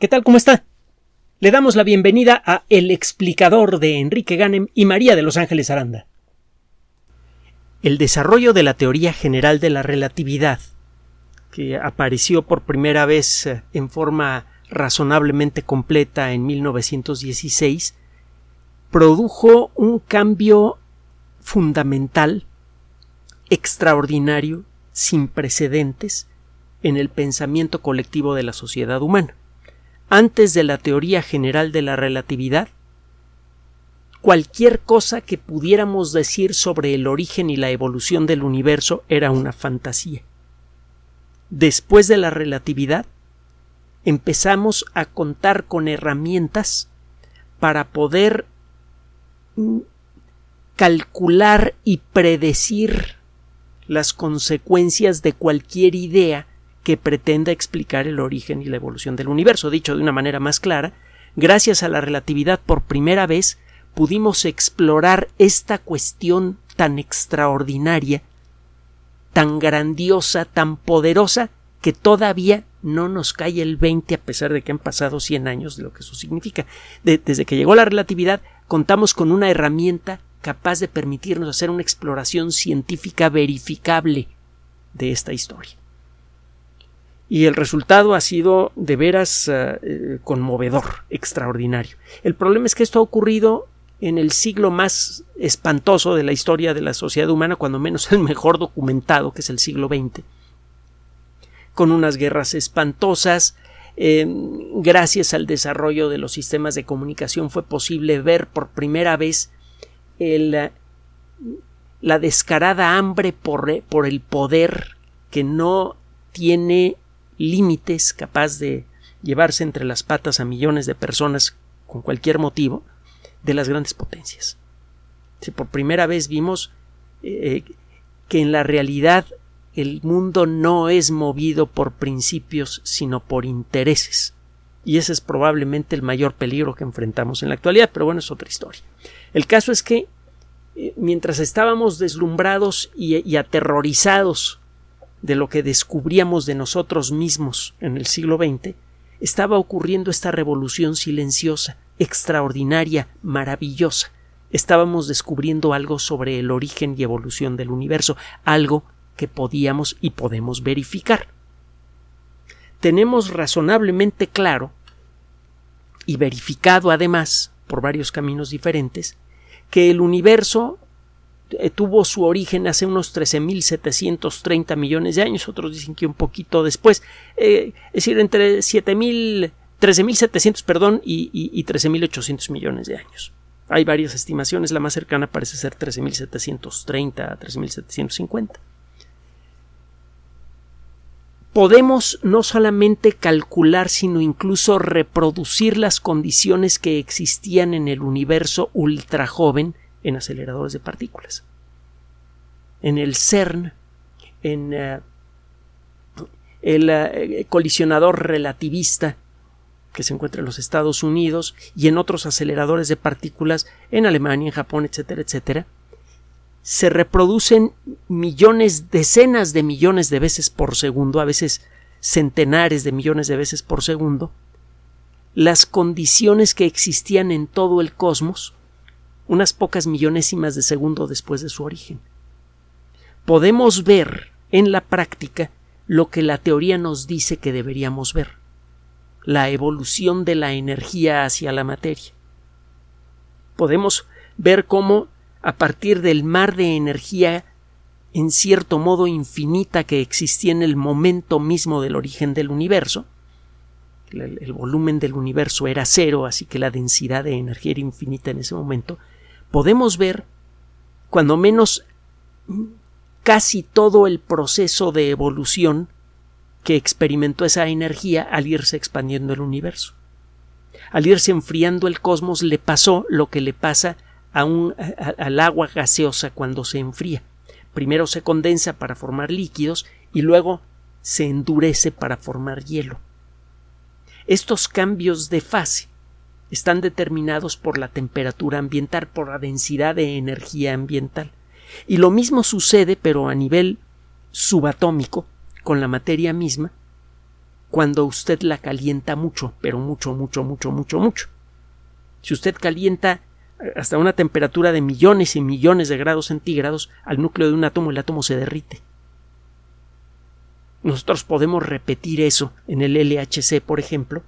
¿Qué tal? ¿Cómo está? Le damos la bienvenida a El explicador de Enrique Ganem y María de Los Ángeles Aranda. El desarrollo de la teoría general de la relatividad, que apareció por primera vez eh, en forma razonablemente completa en 1916, produjo un cambio fundamental, extraordinario, sin precedentes, en el pensamiento colectivo de la sociedad humana antes de la teoría general de la relatividad, cualquier cosa que pudiéramos decir sobre el origen y la evolución del universo era una fantasía. Después de la relatividad, empezamos a contar con herramientas para poder mm, calcular y predecir las consecuencias de cualquier idea que pretenda explicar el origen y la evolución del universo. Dicho de una manera más clara, gracias a la relatividad por primera vez pudimos explorar esta cuestión tan extraordinaria, tan grandiosa, tan poderosa, que todavía no nos cae el 20 a pesar de que han pasado 100 años de lo que eso significa. desde que llegó la relatividad, contamos con una herramienta capaz de permitirnos hacer una exploración científica verificable de esta historia y el resultado ha sido de veras eh, eh, conmovedor, extraordinario. El problema es que esto ha ocurrido en el siglo más espantoso de la historia de la sociedad humana, cuando menos el mejor documentado, que es el siglo XX, con unas guerras espantosas. Em, gracias al desarrollo de los sistemas de comunicación fue posible ver por primera vez el, la descarada hambre por, por el poder que no tiene límites capaz de llevarse entre las patas a millones de personas con cualquier motivo de las grandes potencias. Por primera vez vimos eh, que en la realidad el mundo no es movido por principios sino por intereses. Y ese es probablemente el mayor peligro que enfrentamos en la actualidad, pero bueno, es otra historia. El caso es que eh, mientras estábamos deslumbrados y aterrorizados de lo que descubríamos de nosotros mismos en el siglo XX, estaba ocurriendo esta revolución silenciosa, extraordinaria, maravillosa. Estábamos descubriendo algo sobre el origen y evolución del universo, algo que podíamos y podemos verificar. Tenemos razonablemente claro y verificado además, por varios caminos diferentes, que el universo tuvo su origen hace unos 13.730 millones de años, otros dicen que un poquito después, eh, es decir, entre 7.000, 13.700, perdón, y, y, y 13.800 millones de años. Hay varias estimaciones, la más cercana parece ser 13.730 a 13.750. Podemos no solamente calcular, sino incluso reproducir las condiciones que existían en el universo ultra joven en aceleradores de partículas. En el CERN, en eh, el eh, colisionador relativista que se encuentra en los Estados Unidos y en otros aceleradores de partículas en Alemania, en Japón, etcétera, etcétera, se reproducen millones, decenas de millones de veces por segundo, a veces centenares de millones de veces por segundo, las condiciones que existían en todo el cosmos unas pocas millonésimas de segundo después de su origen. Podemos ver en la práctica lo que la teoría nos dice que deberíamos ver la evolución de la energía hacia la materia. Podemos ver cómo a partir del mar de energía en cierto modo infinita que existía en el momento mismo del origen del universo, el, el, volumen del universo era cero, así que la densidad de energía era infinita en ese momento, podemos ver, cuando menos, casi todo el proceso de evolución que experimentó esa energía al irse expandiendo el universo. Al irse enfriando el cosmos le pasó lo que le pasa a un, al agua gaseosa cuando se enfría. Primero se condensa para formar líquidos y luego se endurece para formar hielo. Estos cambios de fase están determinados por la temperatura ambiental, por la densidad de energía ambiental. Y lo mismo sucede, pero a nivel subatómico, con la materia misma, cuando usted la calienta mucho, pero mucho, mucho, mucho, mucho, mucho. Si usted calienta hasta una temperatura de millones y millones de grados centígrados al núcleo de un átomo, el átomo se derrite. Nosotros podemos repetir eso en el LHC, por ejemplo,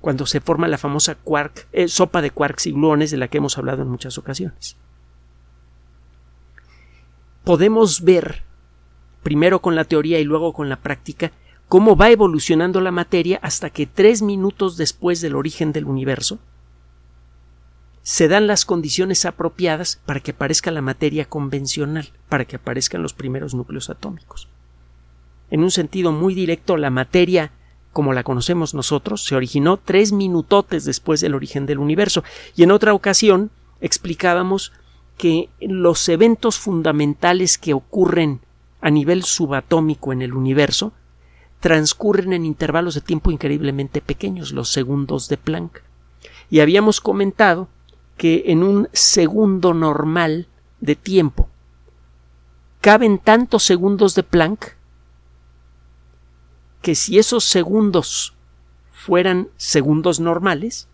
cuando se forma la famosa quark, eh, sopa de quarks y gluones de la que hemos hablado en muchas ocasiones. Podemos ver, primero con la teoría y luego con la práctica, cómo va evolucionando la materia hasta que tres minutos después del origen del universo se dan las condiciones apropiadas para que aparezca la materia convencional, para que aparezcan los primeros núcleos atómicos. En un sentido muy directo, la materia como la conocemos nosotros, se originó tres minutotes después del origen del universo. Y en otra ocasión explicábamos que los eventos fundamentales que ocurren a nivel subatómico en el universo transcurren en intervalos de tiempo increíblemente pequeños, los segundos de Planck. Y habíamos comentado que en un segundo normal de tiempo caben tantos segundos de Planck que si esos segundos fueran segundos normales,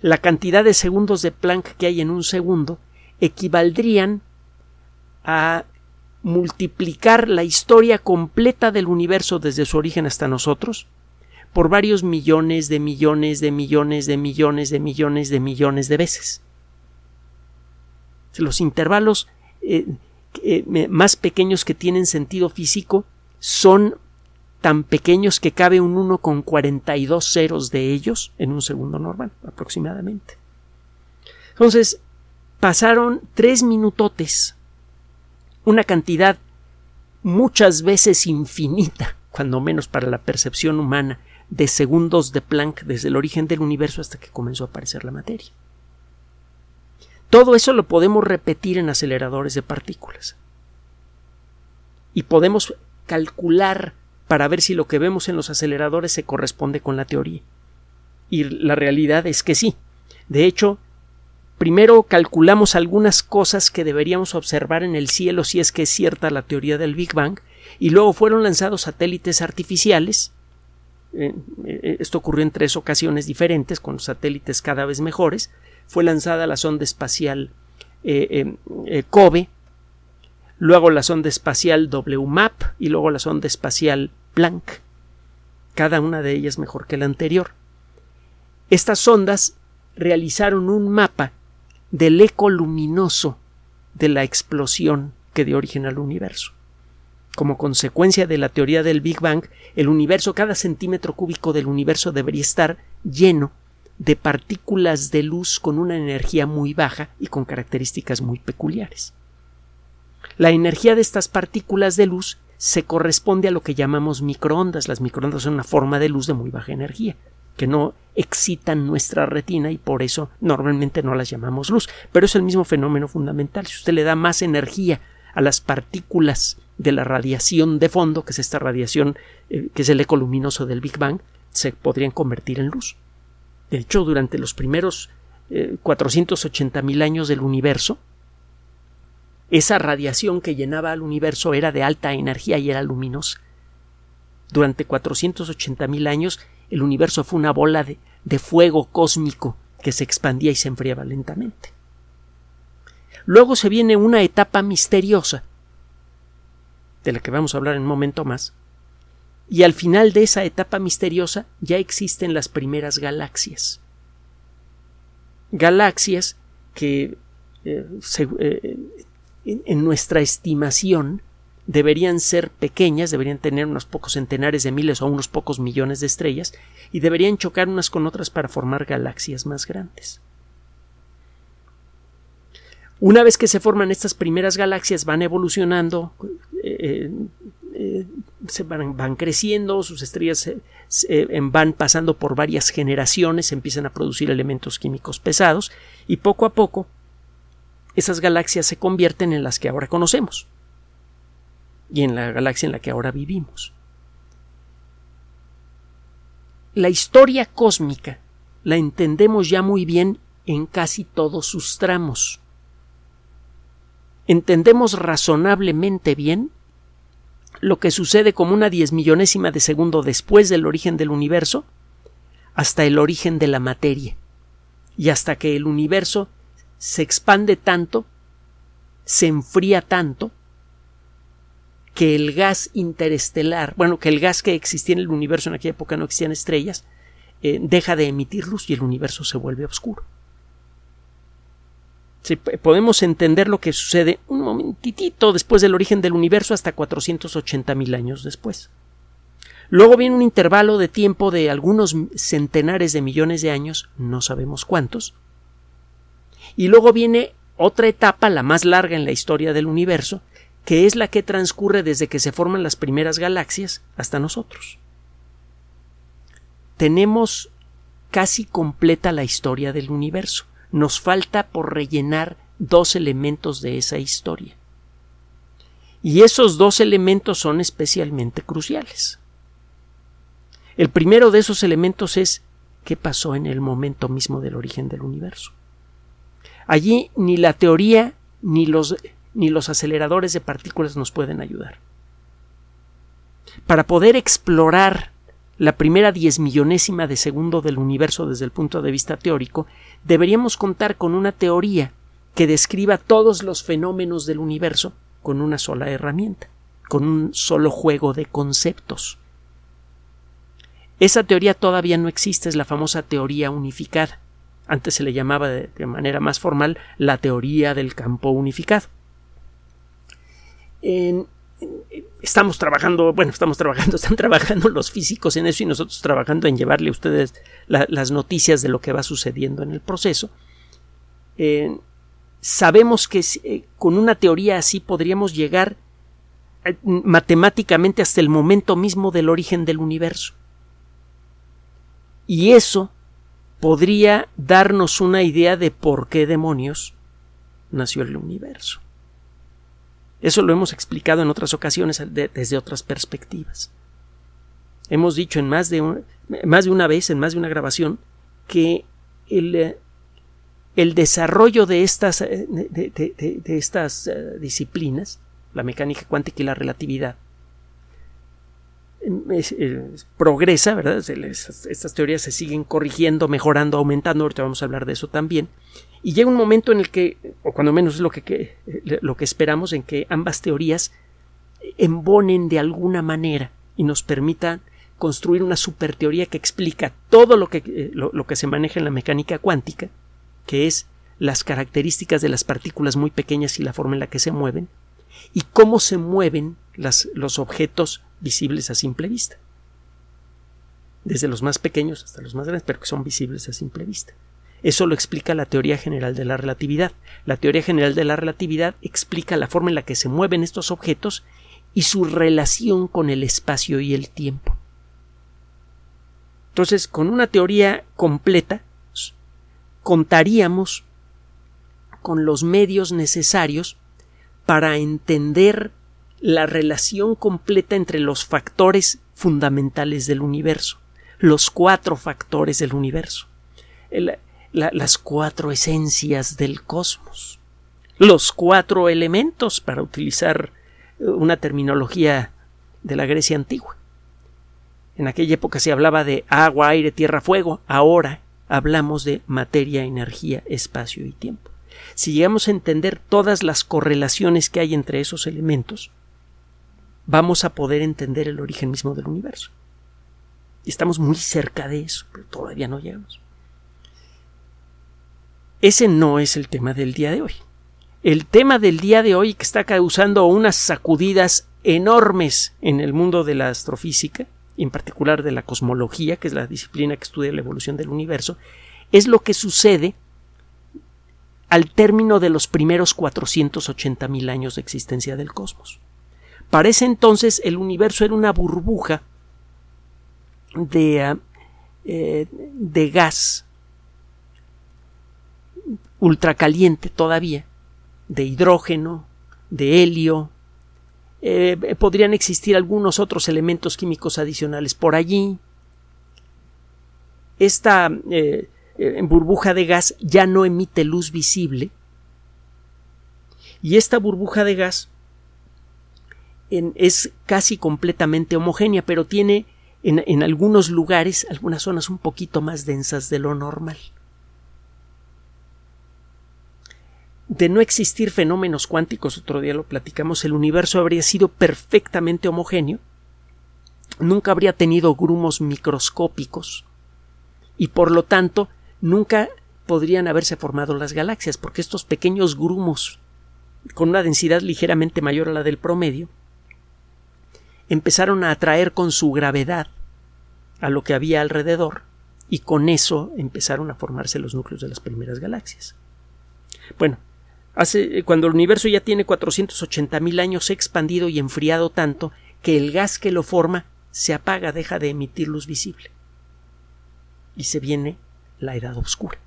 la cantidad de segundos de Planck que hay en un segundo equivaldrían a multiplicar la historia completa del universo desde su origen hasta nosotros por varios millones de millones de millones de millones de millones de millones de veces. Los intervalos eh, eh, más pequeños que tienen sentido físico son tan pequeños que cabe un 1 con 42 ceros de ellos en un segundo normal, aproximadamente. Entonces, pasaron tres minutotes, una cantidad muchas veces infinita, cuando menos para la percepción humana, de segundos de Planck desde el origen del universo hasta que comenzó a aparecer la materia. Todo eso lo podemos repetir en aceleradores de partículas. Y podemos calcular para ver si lo que vemos en los aceleradores se corresponde con la teoría. Y la realidad es que sí. De hecho, primero calculamos algunas cosas que deberíamos observar en el cielo si es que es cierta la teoría del Big Bang, y luego fueron lanzados satélites artificiales. Eh, eh, esto ocurrió en tres ocasiones diferentes, con satélites cada vez mejores. Fue lanzada la sonda espacial eh, COBE, luego la sonda espacial WMAP y luego la sonda espacial Planck, cada una de ellas mejor que la anterior. Estas sondas realizaron un mapa del eco luminoso de la explosión que dio origen al universo. Como consecuencia de la teoría del Big Bang, el universo, cada centímetro cúbico del universo debería estar lleno de partículas de luz con una energía muy baja y con características muy peculiares. La energía de estas partículas de luz se corresponde a lo que llamamos microondas. Las microondas son una forma de luz de muy baja energía, que no excitan nuestra retina y por eso normalmente no las llamamos luz. Pero es el mismo fenómeno fundamental. Si usted le da más energía a las partículas de la radiación de fondo, que es esta radiación eh, que es el eco luminoso del Big Bang, se podrían convertir en luz. De hecho, durante los primeros eh, 480 mil años del universo, esa radiación que llenaba al universo era de alta energía y era luminosa. Durante 480.000 años el universo fue una bola de, de fuego cósmico que se expandía y se enfriaba lentamente. Luego se viene una etapa misteriosa, de la que vamos a hablar en un momento más, y al final de esa etapa misteriosa ya existen las primeras galaxias. Galaxias que eh, eh, en nuestra estimación deberían ser pequeñas, deberían tener unos pocos centenares de miles o unos pocos millones de estrellas y deberían chocar unas con otras para formar galaxias más grandes. Una vez que se forman estas primeras galaxias van evolucionando, eh, eh, se van, creciendo, sus estrellas van pasando por varias generaciones, empiezan a producir elementos químicos pesados y poco a poco esas galaxias se convierten en las que ahora conocemos y en la galaxia en la que ahora vivimos. La historia cósmica la entendemos ya muy bien en casi todos sus tramos. Entendemos razonablemente bien lo que sucede como una diez millonésima de segundo después del origen del universo hasta el origen de la materia y hasta que el universo se expande tanto, se enfría tanto, que el gas interestelar, bueno, que el gas que existía en el universo en aquella época no existían estrellas, eh, deja de emitir luz y el universo se vuelve oscuro. podemos entender lo que sucede un momentitito después del origen del universo hasta 480 mil años después. Luego viene un intervalo de tiempo de algunos centenares de millones de años, no sabemos cuántos. Y luego viene otra etapa, la más larga en la historia del universo, que es la que transcurre desde que se forman las primeras galaxias hasta nosotros. Tenemos casi completa la historia del universo. Nos falta por rellenar dos elementos de esa historia. Y esos dos elementos son especialmente cruciales. El primero de esos elementos es qué pasó en el momento mismo del origen del universo. Allí ni la teoría ni los, ni los aceleradores de partículas nos pueden ayudar. Para poder explorar la primera diez millonésima de segundo del universo desde el punto de vista teórico, deberíamos contar con una teoría que describa todos los fenómenos del universo con una sola herramienta, con un solo juego de conceptos. Esa teoría todavía no existe, es la famosa teoría unificada. Antes se le llamaba de, manera más formal la teoría del campo unificado. estamos trabajando, bueno, estamos trabajando, están trabajando los físicos en eso y nosotros trabajando en llevarle a ustedes las noticias de lo que va sucediendo en el proceso. sabemos que eh, con una teoría así podríamos llegar eh, matemáticamente hasta el momento mismo del origen del universo. Y eso podría darnos una idea de por qué demonios nació el universo. Eso lo hemos explicado en otras ocasiones desde otras perspectivas. Hemos dicho en más de, más de una vez, en más de una grabación, que el, eh, desarrollo de estas, eh, de estas eh, disciplinas, la mecánica cuántica y la relatividad, eh, progresa, ¿verdad? Estas teorías se siguen corrigiendo, mejorando, aumentando, ahorita vamos a hablar de eso también. Y llega un momento en el que, o cuando menos es lo que, lo que esperamos, en que ambas teorías embonen de alguna manera y nos permitan construir una superteoría que explica todo lo que, eh, lo que se maneja en la mecánica cuántica, que es las características de las partículas muy pequeñas y la forma en la que se mueven, y cómo se mueven las, los objetos visibles a simple vista. Desde los más pequeños hasta los más grandes, pero que son visibles a simple vista. Eso lo explica la teoría general de la relatividad. La teoría general de la relatividad explica la forma en la que se mueven estos objetos y su relación con el espacio y el tiempo. Entonces, con una teoría completa, contaríamos con los medios necesarios para entender la relación completa entre los factores fundamentales del universo, los cuatro factores del universo, las cuatro esencias del cosmos, los cuatro elementos, para utilizar eh, una terminología de la Grecia antigua. En aquella época se hablaba de agua, aire, tierra, fuego, ahora hablamos de materia, energía, espacio y tiempo. Si llegamos a entender todas las correlaciones que hay entre esos elementos, vamos a poder entender el origen mismo del universo. Y estamos muy cerca de eso, pero todavía no llegamos. Ese no es el tema del día de hoy. El tema del día de hoy que está causando unas sacudidas enormes en el mundo de la astrofísica, en particular de la cosmología, que es la disciplina que estudia la evolución del universo, es lo que sucede al término de los primeros 480.000 años de existencia del cosmos. Para ese entonces el universo era una burbuja de, ah, eh, de gas ultracaliente todavía, de hidrógeno, de helio, eh, podrían existir algunos otros elementos químicos adicionales por allí. Esta eh, burbuja de gas ya no emite luz visible y esta burbuja de gas es casi completamente homogénea, pero tiene en, algunos lugares algunas zonas un poquito más densas de lo normal. de no existir fenómenos cuánticos, otro día lo platicamos, el universo habría sido perfectamente homogéneo, nunca habría tenido grumos microscópicos y por lo tanto nunca podrían haberse formado las galaxias, porque estos pequeños grumos con una densidad ligeramente mayor a la del promedio empezaron a atraer con su gravedad a lo que había alrededor y con eso empezaron a formarse los núcleos de las primeras galaxias. Bueno, Hace, cuando el universo ya tiene 480 mil años, se ha expandido y enfriado tanto que el gas que lo forma se apaga, deja de emitir luz visible. Y se viene la edad oscura.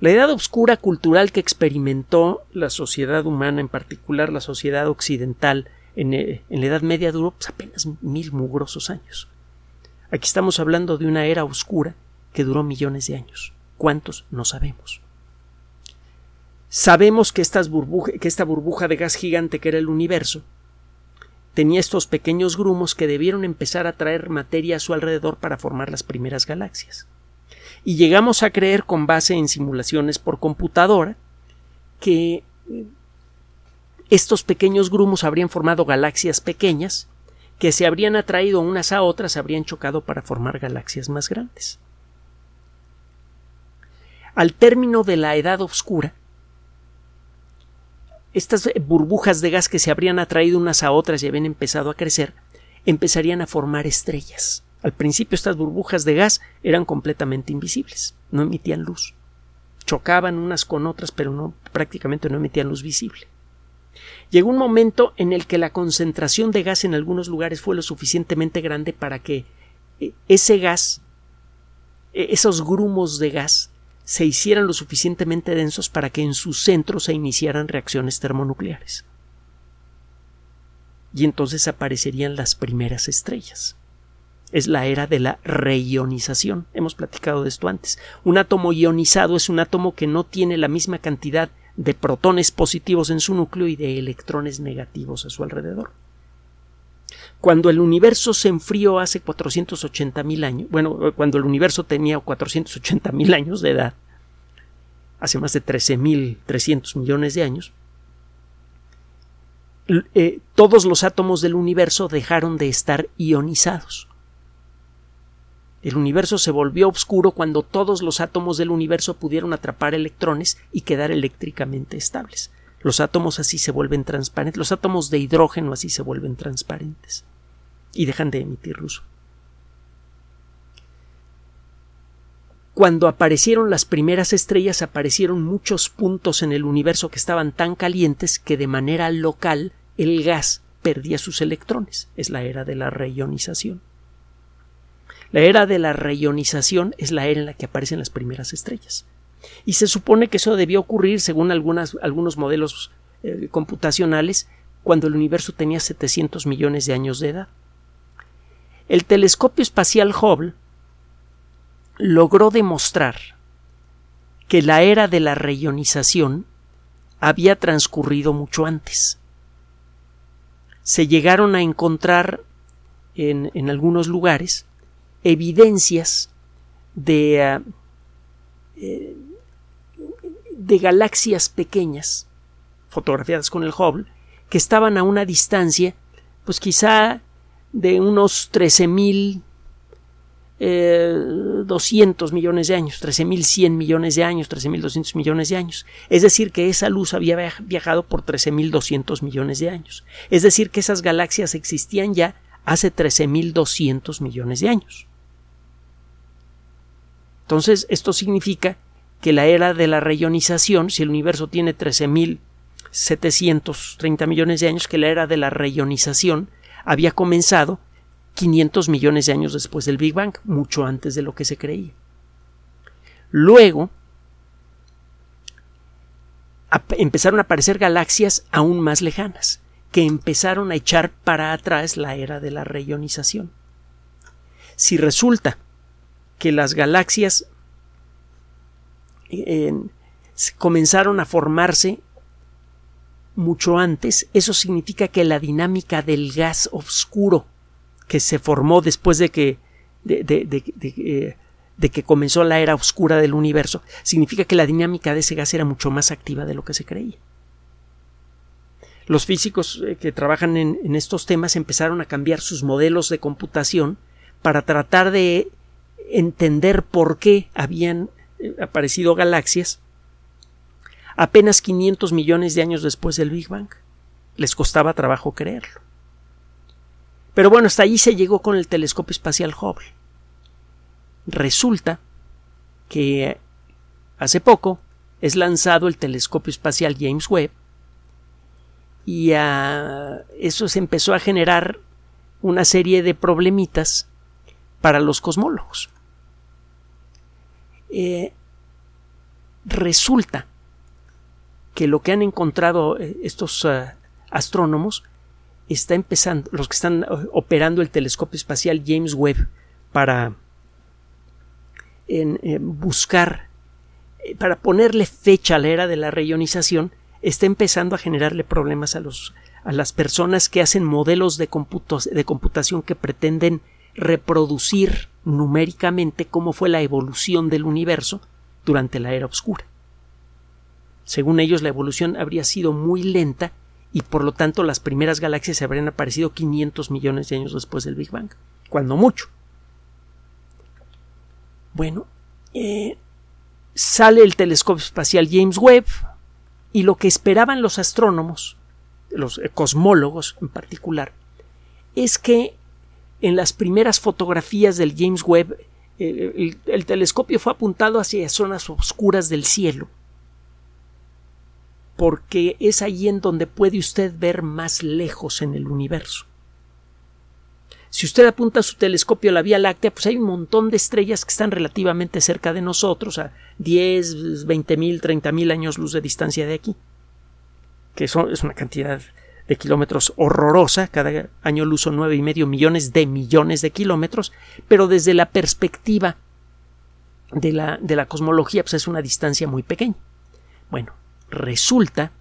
La edad oscura cultural que experimentó la sociedad humana, en particular la sociedad occidental, en, eh, la Edad Media duró pues, apenas mil mugrosos años. Aquí estamos hablando de una era oscura que duró millones de años. ¿Cuántos? No sabemos. Sabemos que, esta burbuja de gas gigante que era el universo tenía estos pequeños grumos que debieron empezar a traer materia a su alrededor para formar las primeras galaxias. Y llegamos a creer, con base en simulaciones por computadora, que eh, estos pequeños grumos habrían formado galaxias pequeñas que se habrían atraído unas a otras, habrían chocado para formar galaxias más grandes. Al término de la Edad Oscura, estas burbujas de gas que se habrían atraído unas a otras y habían empezado a crecer, empezarían a formar estrellas. Al principio estas burbujas de gas eran completamente invisibles, no emitían luz. Chocaban unas con otras, pero prácticamente no emitían luz visible. Llegó un momento en el que la concentración de gas en algunos lugares fue lo suficientemente grande para que eh, ese gas, e-, esos grumos de gas, se hicieran lo suficientemente densos para que en su centro se iniciaran reacciones termonucleares. Y entonces aparecerían las primeras estrellas. Es la era de la reionización. Hemos platicado de esto antes. Un átomo ionizado es un átomo que no tiene la misma cantidad de protones positivos en su núcleo y de electrones negativos a su alrededor. Cuando el universo se enfrió hace 480 mil años, bueno, cuando el universo tenía 480 mil años de edad, hace más de 13.300 millones de años, eh, todos los átomos del universo dejaron de estar ionizados. El universo se volvió oscuro cuando todos los átomos del universo pudieron atrapar electrones y quedar eléctricamente estables. Los átomos así se vuelven transparentes, los átomos de hidrógeno así se vuelven transparentes y dejan de emitir luz. Cuando aparecieron las primeras estrellas aparecieron muchos puntos en el universo que estaban tan calientes que de manera local el gas perdía sus electrones. Es la era de la reionización. La era de la reionización es la era en la que aparecen las primeras estrellas. Y se supone que eso debió ocurrir, según algunos modelos eh, computacionales, cuando el universo tenía 700 millones de años de edad. El telescopio espacial Hubble logró demostrar que la era de la reionización había transcurrido mucho antes. Se llegaron a encontrar en, en algunos lugares evidencias de, ah, eh, de galaxias pequeñas fotografiadas con el Hubble que estaban a una distancia pues quizá de unos 13.200 eh, millones de años, 13.100 millones de años, 13.200 millones de años. Es decir, que esa luz había viajado por 13.200 millones de años. Es decir, que esas galaxias existían ya hace 13.200 millones de años. Entonces, esto significa que la era de la reionización, si el universo tiene 13.730 millones de años, que la era de la reionización había comenzado 500 millones de años después del Big Bang, mucho antes de lo que se creía. Luego empezaron a aparecer galaxias aún más lejanas, que empezaron a echar para atrás la era de la reionización. Si resulta que las galaxias comenzaron a formarse mucho antes, eso significa que la dinámica del gas oscuro que se formó después de que de, de, que comenzó la era oscura del universo, significa que la dinámica de ese gas era mucho más activa de lo que se creía. Los físicos eh, que trabajan en estos temas empezaron a cambiar sus modelos de computación para tratar de entender por qué habían eh, aparecido galaxias apenas 500 millones de años después del Big Bang. Les costaba trabajo creerlo. Pero bueno, hasta allí se llegó con el telescopio espacial Hubble. Resulta que hace poco es lanzado el telescopio espacial James Webb y eso se empezó a generar una serie de problemitas para los cosmólogos. Eh, resulta que lo que han encontrado eh, estos eh, astrónomos está empezando, los que están operando el telescopio espacial James Webb para buscar, para ponerle fecha a la era de la reionización, está empezando a generarle problemas a los a las personas que hacen modelos de, de computación que pretenden reproducir numéricamente cómo fue la evolución del universo durante la era oscura. Según ellos, la evolución habría sido muy lenta y por lo tanto las primeras galaxias se habrían aparecido 500 millones de años después del Big Bang, cuando mucho. Bueno, eh, sale el telescopio espacial James Webb y lo que esperaban los astrónomos, los cosmólogos en particular, es que en las primeras fotografías del James Webb el, el, telescopio fue apuntado hacia zonas oscuras del cielo porque es allí en donde puede usted ver más lejos en el universo. Si usted apunta su telescopio a la Vía Láctea, pues hay un montón de estrellas que están relativamente cerca de nosotros, a 10, 20 mil, 30 mil años luz de distancia de aquí, que es una cantidad de kilómetros horrorosa, cada año luz son nueve y medio millones de millones de kilómetros, pero desde la perspectiva de la, de la cosmología, pues es una distancia muy pequeña. Bueno, resulta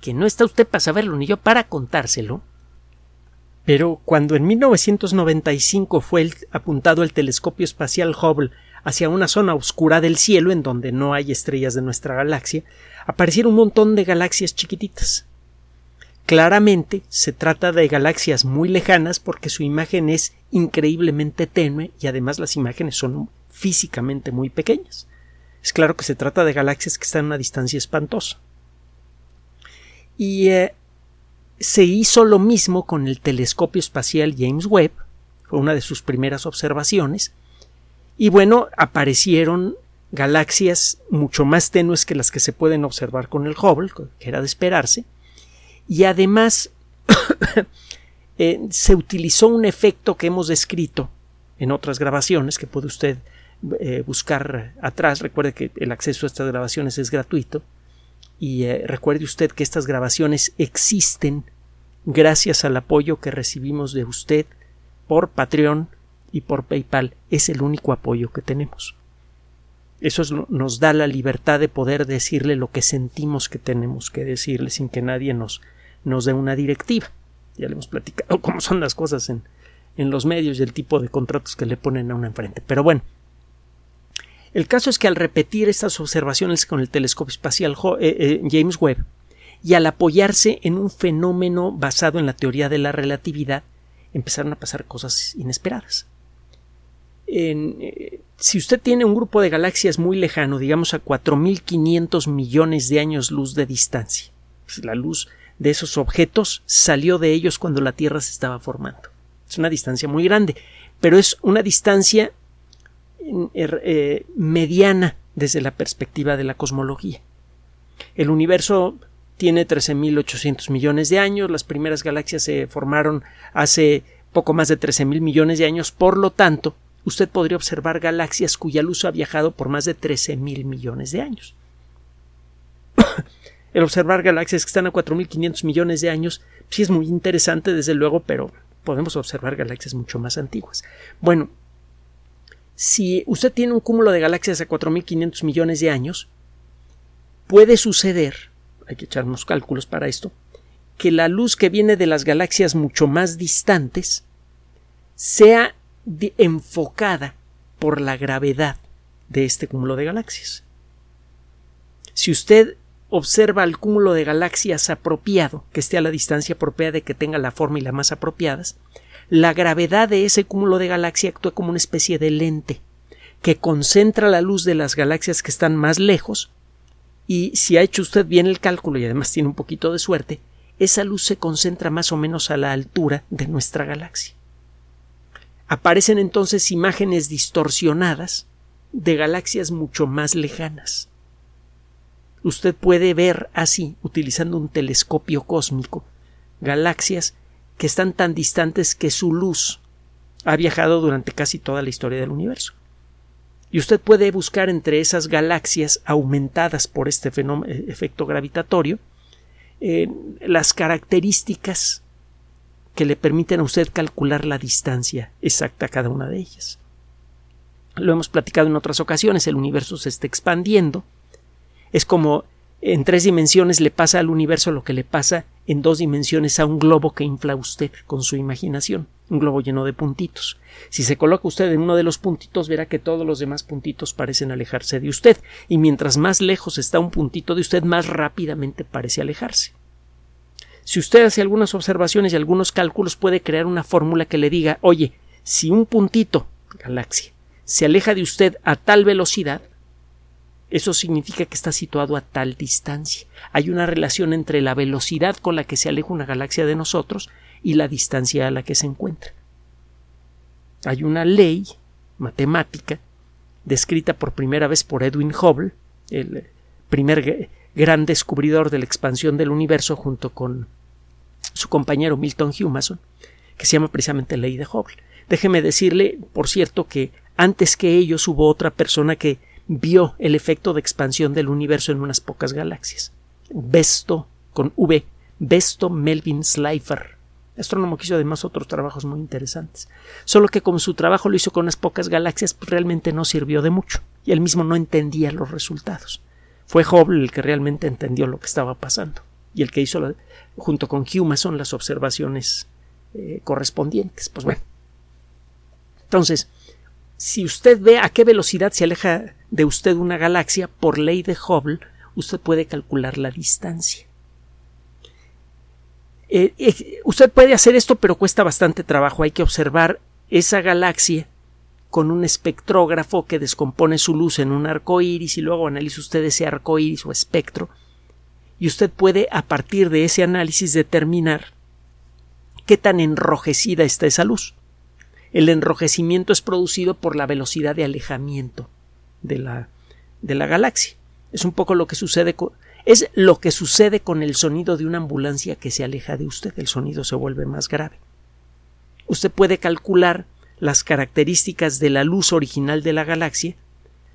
que no está usted para saberlo ni yo para contárselo, pero cuando en 1995 fue apuntado el telescopio espacial Hubble hacia una zona oscura del cielo en donde no hay estrellas de nuestra galaxia, aparecieron un montón de galaxias chiquititas. Claramente se trata de galaxias muy lejanas porque su imagen es increíblemente tenue y además las imágenes son físicamente muy pequeñas. Es claro que se trata de galaxias que están a una distancia espantosa. Y eh, se hizo lo mismo con el telescopio espacial James Webb, fue una de sus primeras observaciones, y bueno, aparecieron galaxias mucho más tenues que las que se pueden observar con el Hubble, que era de esperarse, y además eh, se utilizó un efecto que hemos descrito en otras grabaciones que puede usted eh, buscar atrás. Recuerde que el acceso a estas grabaciones es gratuito. Y eh, recuerde usted que estas grabaciones existen gracias al apoyo que recibimos de usted por Patreon y por PayPal. Es el único apoyo que tenemos. Eso nos da la libertad de poder decirle lo que sentimos que tenemos que decirle sin que nadie nos, nos dé una directiva. Ya le hemos platicado cómo son las cosas en, en los medios y el tipo de contratos que le ponen a una enfrente. Pero bueno, el caso es que al repetir estas observaciones con el telescopio espacial eh, eh, James Webb y al apoyarse en un fenómeno basado en la teoría de la relatividad, empezaron a pasar cosas inesperadas. Eh, si usted tiene un grupo de galaxias muy lejano, digamos a 4.500 millones de años luz de distancia, pues la luz de esos objetos salió de ellos cuando la Tierra se estaba formando. Es una distancia muy grande, pero es una distancia Er, eh, mediana desde la perspectiva de la cosmología. El universo tiene 13.800 millones de años, las primeras galaxias se formaron hace poco más de 13.000 millones de años, por lo tanto, usted podría observar galaxias cuya luz ha viajado por más de 13.000 millones de años. El observar galaxias que están a 4.500 millones de años sí es muy interesante, desde luego, pero podemos observar galaxias mucho más antiguas. Bueno, si usted tiene un cúmulo de galaxias a 4.500 millones de años, puede suceder, hay que echar unos cálculos para esto, que la luz que viene de las galaxias mucho más distantes sea enfocada por la gravedad de este cúmulo de galaxias. Si usted observa el cúmulo de galaxias apropiado, que esté a la distancia apropiada de que tenga la forma y la masa apropiadas, la gravedad de ese cúmulo de galaxias actúa como una especie de lente que concentra la luz de las galaxias que están más lejos y si ha hecho usted bien el cálculo y además tiene un poquito de suerte, esa luz se concentra más o menos a la altura de nuestra galaxia. Aparecen entonces imágenes distorsionadas de galaxias mucho más lejanas. Usted puede ver así, utilizando un telescopio cósmico, galaxias que están tan distantes que su luz ha viajado durante casi toda la historia del universo. Y usted puede buscar entre esas galaxias aumentadas por este eh, efecto gravitatorio eh, las características que le permiten a usted calcular la distancia exacta a cada una de ellas. Lo hemos platicado en otras ocasiones, el universo se está expandiendo. Es como en tres dimensiones le pasa al universo lo que le pasa en dos dimensiones a un globo que infla usted con su imaginación, un globo lleno de puntitos. Si se coloca usted en uno de los puntitos, verá que todos los demás puntitos parecen alejarse de usted, y mientras más lejos está un puntito de usted, más rápidamente parece alejarse. Si usted hace algunas observaciones y algunos cálculos, puede crear una fórmula que le diga, oye, si un puntito, galaxia, se aleja de usted a tal velocidad, eso significa que está situado a tal distancia. Hay una relación entre la velocidad con la que se aleja una galaxia de nosotros y la distancia a la que se encuentra. Hay una ley matemática descrita por primera vez por Edwin Hubble, el primer gran descubridor de la expansión del universo junto con su compañero Milton Humason, que se llama precisamente ley de Hubble. Déjeme decirle, por cierto, que antes que ellos hubo otra persona que vio el efecto de expansión del universo en unas pocas galaxias. Besto, con V, Besto Melvin Slifer, astrónomo que hizo además otros trabajos muy interesantes. Solo que como su trabajo lo hizo con unas pocas galaxias, pues realmente no sirvió de mucho, y él mismo no entendía los resultados. Fue Hubble el que realmente entendió lo que estaba pasando, y el que hizo, junto con Humason, las observaciones eh, correspondientes. Pues bueno. Entonces, si usted ve a qué velocidad se aleja de usted una galaxia, por ley de Hubble, usted puede calcular la distancia. Eh, eh, usted puede hacer esto, pero cuesta bastante trabajo. Hay que observar esa galaxia con un espectrógrafo que descompone su luz en un arco iris y luego analiza usted ese arco iris o espectro. Y usted puede, a partir de ese análisis, determinar qué tan enrojecida está esa luz. El enrojecimiento es producido por la velocidad de alejamiento de la, de la galaxia. Es un poco lo que sucede con, es lo que sucede con el sonido de una ambulancia que se aleja de usted. El sonido se vuelve más grave. Usted puede calcular las características de la luz original de la galaxia,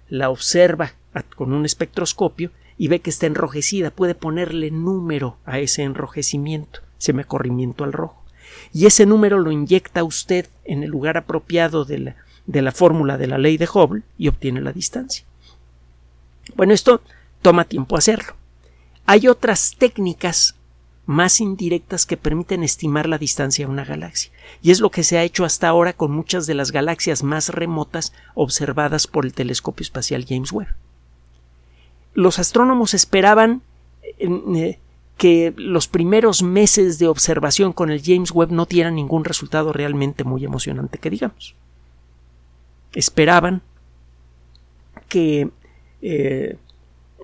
la observa con un espectroscopio y ve que está enrojecida. Puede ponerle número a ese enrojecimiento, ese corrimiento al rojo y ese número lo inyecta usted en el lugar apropiado de la, de la fórmula de la ley de Hubble y obtiene la distancia. Bueno, esto toma tiempo hacerlo. Hay otras técnicas más indirectas que permiten estimar la distancia a una galaxia, y es lo que se ha hecho hasta ahora con muchas de las galaxias más remotas observadas por el telescopio espacial James Webb. Los astrónomos esperaban eh, que los primeros meses de observación con el James Webb no dieran ningún resultado realmente muy emocionante que digamos. Esperaban que eh,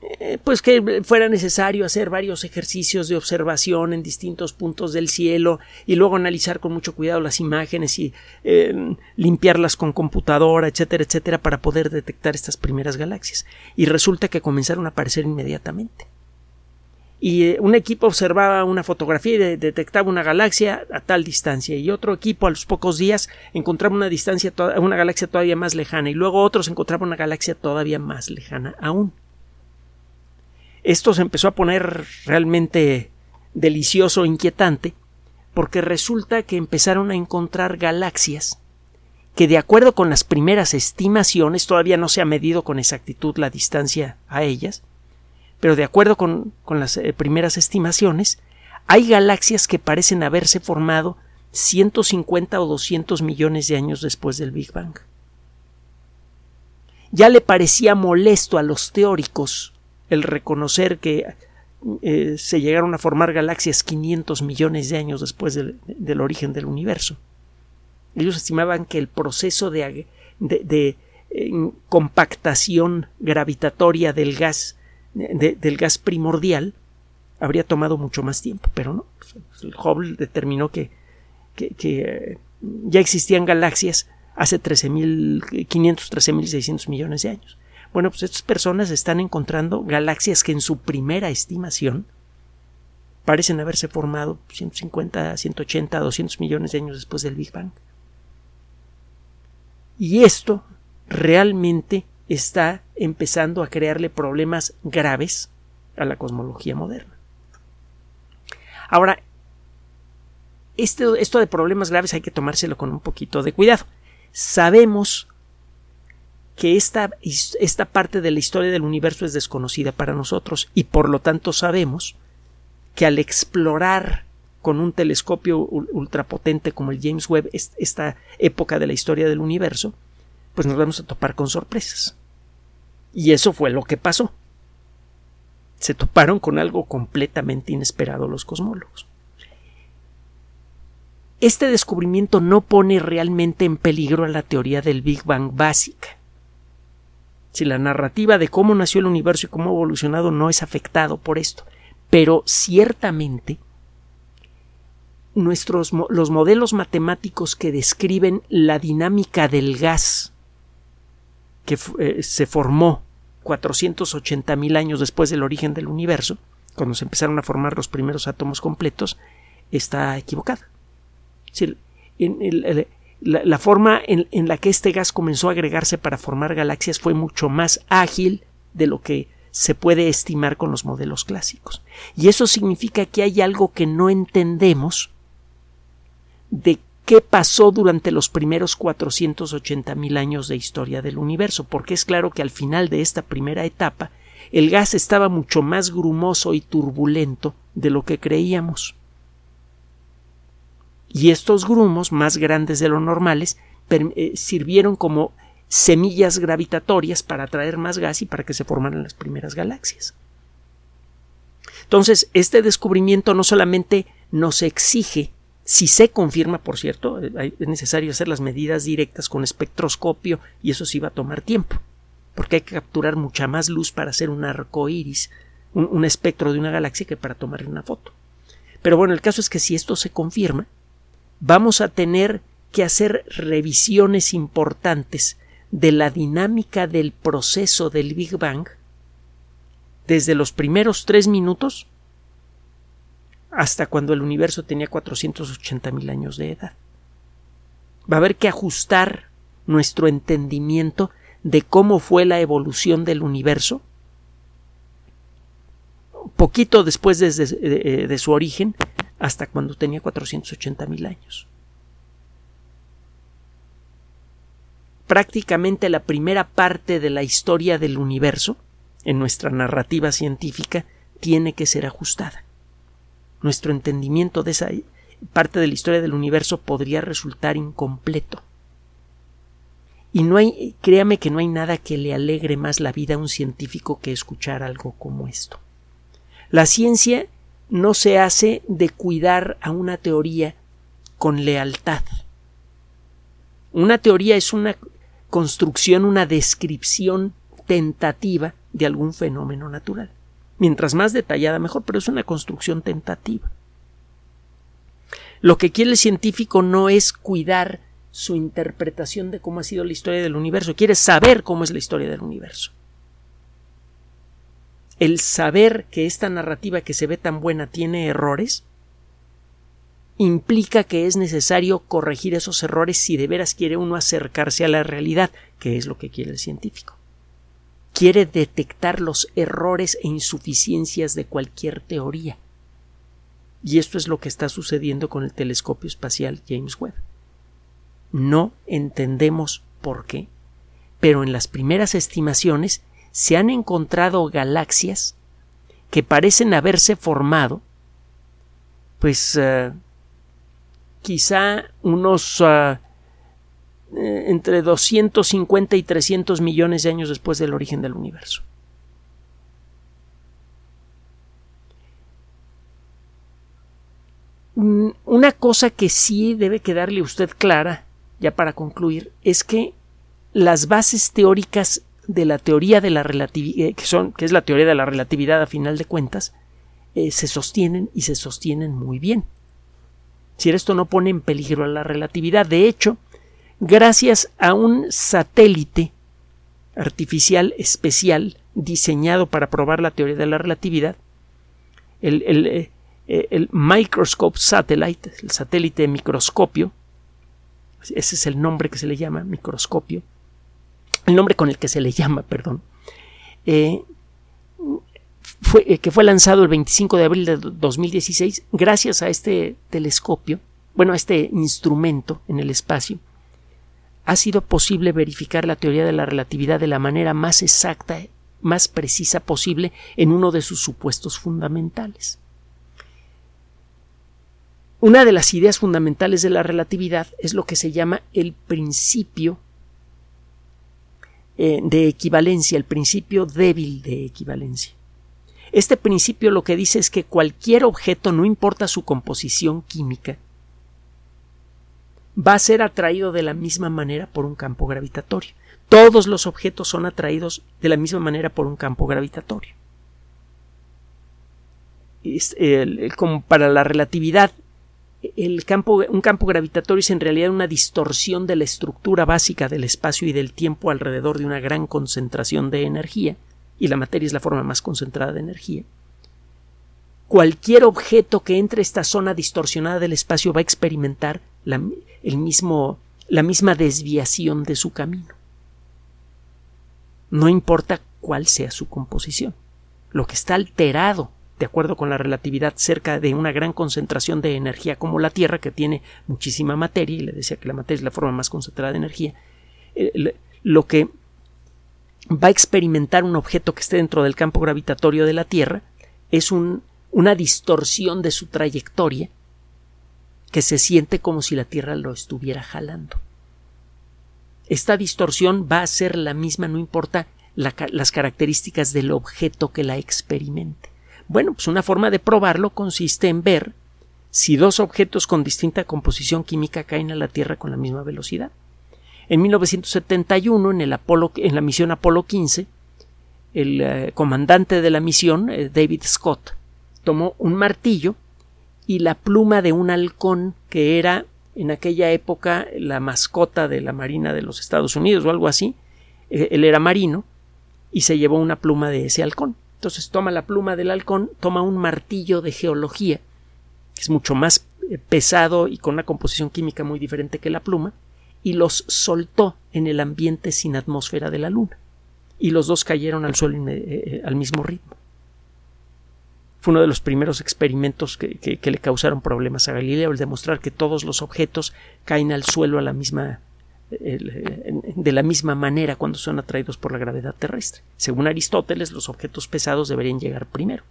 eh, pues que fuera necesario hacer varios ejercicios de observación en distintos puntos del cielo y luego analizar con mucho cuidado las imágenes y eh, limpiarlas con computadora, etcétera, etcétera, para poder detectar estas primeras galaxias. Y resulta que comenzaron a aparecer inmediatamente y eh, un equipo observaba una fotografía y detectaba una galaxia a tal distancia y otro equipo a los pocos días encontraba una distancia una galaxia todavía más lejana y luego otros encontraban una galaxia todavía más lejana aún. Esto se empezó a poner realmente delicioso, inquietante, porque resulta que empezaron a encontrar galaxias que de acuerdo con las primeras estimaciones todavía no se ha medido con exactitud la distancia a ellas, pero de acuerdo con, las eh, primeras estimaciones, hay galaxias que parecen haberse formado 150 o 200 millones de años después del Big Bang. Ya le parecía molesto a los teóricos el reconocer que eh, se llegaron a formar galaxias 500 millones de años después del, origen del universo. Ellos estimaban que el proceso de, de, eh, compactación gravitatoria del gas, del gas primordial habría tomado mucho más tiempo, pero no. Hubble determinó que, que, eh, ya existían galaxias hace 13.500, 13.600 millones de años. Bueno, pues estas personas están encontrando galaxias que en su primera estimación parecen haberse formado 150, 180, 200 millones de años después del Big Bang. Y esto realmente está empezando a crearle problemas graves a la cosmología moderna. Ahora, este, esto de problemas graves hay que tomárselo con un poquito de cuidado. Sabemos que esta, esta parte de la historia del universo es desconocida para nosotros y por lo tanto sabemos que al explorar con un telescopio ultrapotente como el James Webb esta época de la historia del universo, pues nos vamos a topar con sorpresas. Y eso fue lo que pasó. Se toparon con algo completamente inesperado los cosmólogos. Este descubrimiento no pone realmente en peligro a la teoría del Big Bang básica si la narrativa de cómo nació el universo y cómo ha evolucionado no es afectado por esto. Pero ciertamente nuestros los modelos matemáticos que describen la dinámica del gas que eh, se formó 480 mil años después del origen del universo, cuando se empezaron a formar los primeros átomos completos, está equivocada. en la, forma en, la que este gas comenzó a agregarse para formar galaxias fue mucho más ágil de lo que se puede estimar con los modelos clásicos. Y eso significa que hay algo que no entendemos de qué pasó durante los primeros 480 mil años de historia del universo, porque es claro que al final de esta primera etapa el gas estaba mucho más grumoso y turbulento de lo que creíamos y estos grumos, más grandes de lo normales, eh, sirvieron como semillas gravitatorias para atraer más gas y para que se formaran las primeras galaxias. Entonces, este descubrimiento no solamente nos exige, si se confirma, por cierto, eh, es necesario hacer las medidas directas con espectroscopio y eso sí va a tomar tiempo, porque hay que capturar mucha más luz para hacer un arco iris, un espectro de una galaxia que para tomarle una foto. Pero bueno, el caso es que si esto se confirma, vamos a tener que hacer revisiones importantes de la dinámica del proceso del Big Bang desde los primeros tres minutos hasta cuando el universo tenía 480 mil años de edad. Va a haber que ajustar nuestro entendimiento de cómo fue la evolución del universo poquito después de, de su origen hasta cuando tenía 480 mil años. Prácticamente la primera parte de la historia del universo, en nuestra narrativa científica, tiene que ser ajustada. Nuestro entendimiento de esa parte de la historia del universo podría resultar incompleto. Y no hay, créame que no hay nada que le alegre más la vida a un científico que escuchar algo como esto. La ciencia no se hace de cuidar a una teoría con lealtad. Una teoría es una construcción, una descripción tentativa de algún fenómeno natural. Mientras más detallada mejor, pero es una construcción tentativa. Lo que quiere el científico no es cuidar su interpretación de cómo ha sido la historia del universo, quiere saber cómo es la historia del universo el saber que esta narrativa que se ve tan buena tiene errores, implica que es necesario corregir esos errores si de veras quiere uno acercarse a la realidad, que es lo que quiere el científico. Quiere detectar los errores e insuficiencias de cualquier teoría. Y esto es lo que está sucediendo con el telescopio espacial James Webb. No entendemos por qué, pero en las primeras estimaciones se han encontrado galaxias que parecen haberse formado, pues uh, quizá unos uh, entre 250 y 300 millones de años después del origen del universo. Mm, una cosa que sí debe quedarle usted clara, ya para concluir, es que las bases teóricas de la teoría de la relatividad, eh, que es la teoría de la relatividad a final de cuentas, eh, se sostienen y se sostienen muy bien. Si esto no pone en peligro a la relatividad, de hecho, gracias a un satélite artificial especial diseñado para probar la teoría de la relatividad, el, el, eh, el Microscope Satellite, el satélite microscopio, ese es el nombre que se le llama, microscopio, el nombre con el que se le llama, perdón, eh, fue, eh, que fue lanzado el 25 de abril de 2016, gracias a este telescopio, bueno, a este instrumento en el espacio, ha sido posible verificar la teoría de la relatividad de la manera más exacta, más precisa posible en uno de sus supuestos fundamentales. Una de las ideas fundamentales de la relatividad es lo que se llama el principio eh, de equivalencia, el principio débil de equivalencia. Este principio lo que dice es que cualquier objeto, no importa su composición química, va a ser atraído de la misma manera por un campo gravitatorio. Todos los objetos son atraídos de la misma manera por un campo gravitatorio. como para la relatividad, el campo, un campo gravitatorio es en realidad una distorsión de la estructura básica del espacio y del tiempo alrededor de una gran concentración de energía, y la materia es la forma más concentrada de energía. Cualquier objeto que entre esta zona distorsionada del espacio va a experimentar la, el mismo, la misma desviación de su camino. No importa cuál sea su composición. Lo que está alterado de acuerdo con la relatividad, cerca de una gran concentración de energía como la Tierra, que tiene muchísima materia, y le decía que la materia es la forma más concentrada de energía, eh, lo que va a experimentar un objeto que esté dentro del campo gravitatorio de la Tierra es una distorsión de su trayectoria que se siente como si la Tierra lo estuviera jalando. Esta distorsión va a ser la misma, no importa las características del objeto que la experimente. Bueno, pues una forma de probarlo consiste en ver si dos objetos con distinta composición química caen a la Tierra con la misma velocidad. En 1971, en, el Apolo, en la misión Apolo 15, el eh, comandante de la misión, eh, David Scott, tomó un martillo y la pluma de un halcón que era en aquella época la mascota de la Marina de los Estados Unidos o algo así. Eh, él era marino y se llevó una pluma de ese halcón. Entonces toma la pluma del halcón, toma un martillo de geología, que es mucho más eh, pesado y con una composición química muy diferente que la pluma, y los soltó en el ambiente sin atmósfera de la Luna. Y los dos cayeron al suelo eh, al mismo ritmo. Fue uno de los primeros experimentos que, que, le causaron problemas a Galileo, el demostrar que todos los objetos caen al suelo la misma de la misma manera cuando son atraídos por la gravedad terrestre. Según Aristóteles, los objetos pesados deberían llegar primero.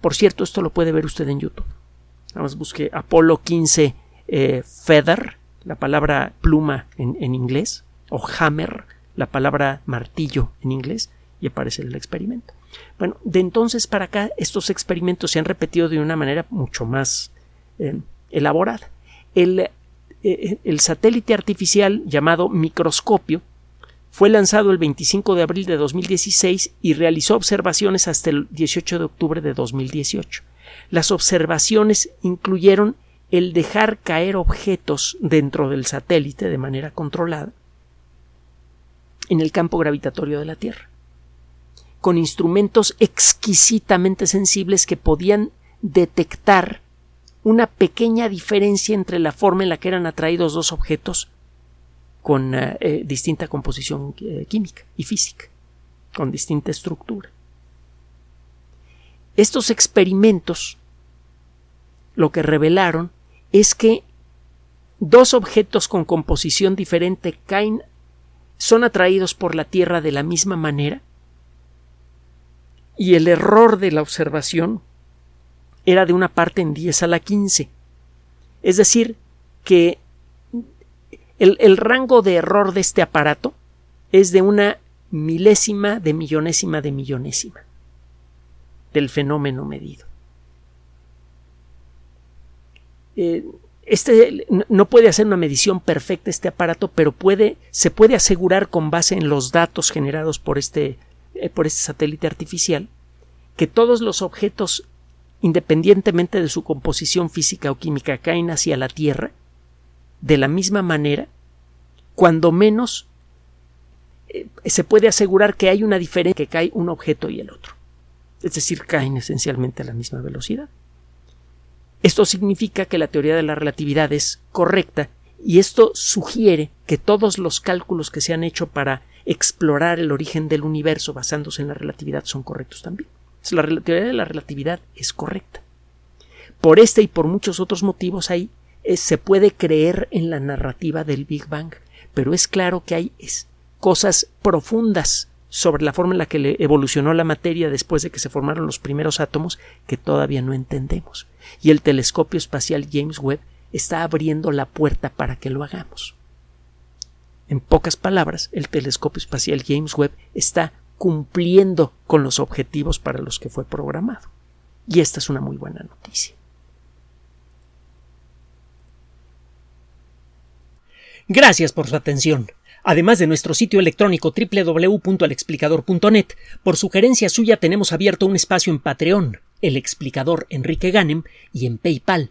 Por cierto, esto lo puede ver usted en YouTube. Vamos, busque Apolo 15 eh, Feather, la palabra pluma en, en, inglés, o hammer, la palabra martillo en inglés, y aparece el experimento. Bueno, de entonces para acá estos experimentos se han repetido de una manera mucho más eh, elaborada. El eh, el satélite artificial llamado microscopio fue lanzado el 25 de abril de 2016 y realizó observaciones hasta el 18 de octubre de 2018. Las observaciones incluyeron el dejar caer objetos dentro del satélite de manera controlada en el campo gravitatorio de la Tierra, con instrumentos exquisitamente sensibles que podían detectar una pequeña diferencia entre la forma en la que eran atraídos dos objetos con eh, eh, distinta composición eh, química y física, con distinta estructura. Estos experimentos lo que revelaron es que dos objetos con composición diferente caen, son atraídos por la Tierra de la misma manera y el error de la observación era de una parte en 10 a la 15. Es decir, que el, el rango de error de este aparato es de una milésima de millonésima de millonésima del fenómeno medido. Eh, este no puede hacer una medición perfecta este aparato, pero puede, se puede asegurar con base en los datos generados por este, por este satélite artificial que todos los objetos, independientemente de su composición física o química, caen hacia la Tierra de la misma manera, cuando menos eh, se puede asegurar que hay una diferencia que cae un objeto y el otro. Es decir, caen esencialmente a la misma velocidad. Esto significa que la teoría de la relatividad es correcta y esto sugiere que todos los cálculos que se han hecho para explorar el origen del universo basándose en la relatividad son correctos también. La teoría de la relatividad es correcta. Por este y por muchos otros motivos ahí eh, se puede creer en la narrativa del Big Bang, pero es claro que hay cosas profundas sobre la forma en la que evolucionó la materia después de que se formaron los primeros átomos que todavía no entendemos y el telescopio espacial James Webb está abriendo la puerta para que lo hagamos. En pocas palabras, el telescopio espacial James Webb está cumpliendo con los objetivos para los que fue programado. Y esta es una muy buena noticia. Gracias por su atención. Además de nuestro sitio electrónico www.alexplicador.net, por sugerencia suya tenemos abierto un espacio en Patreon el explicador Enrique Ganem y en PayPal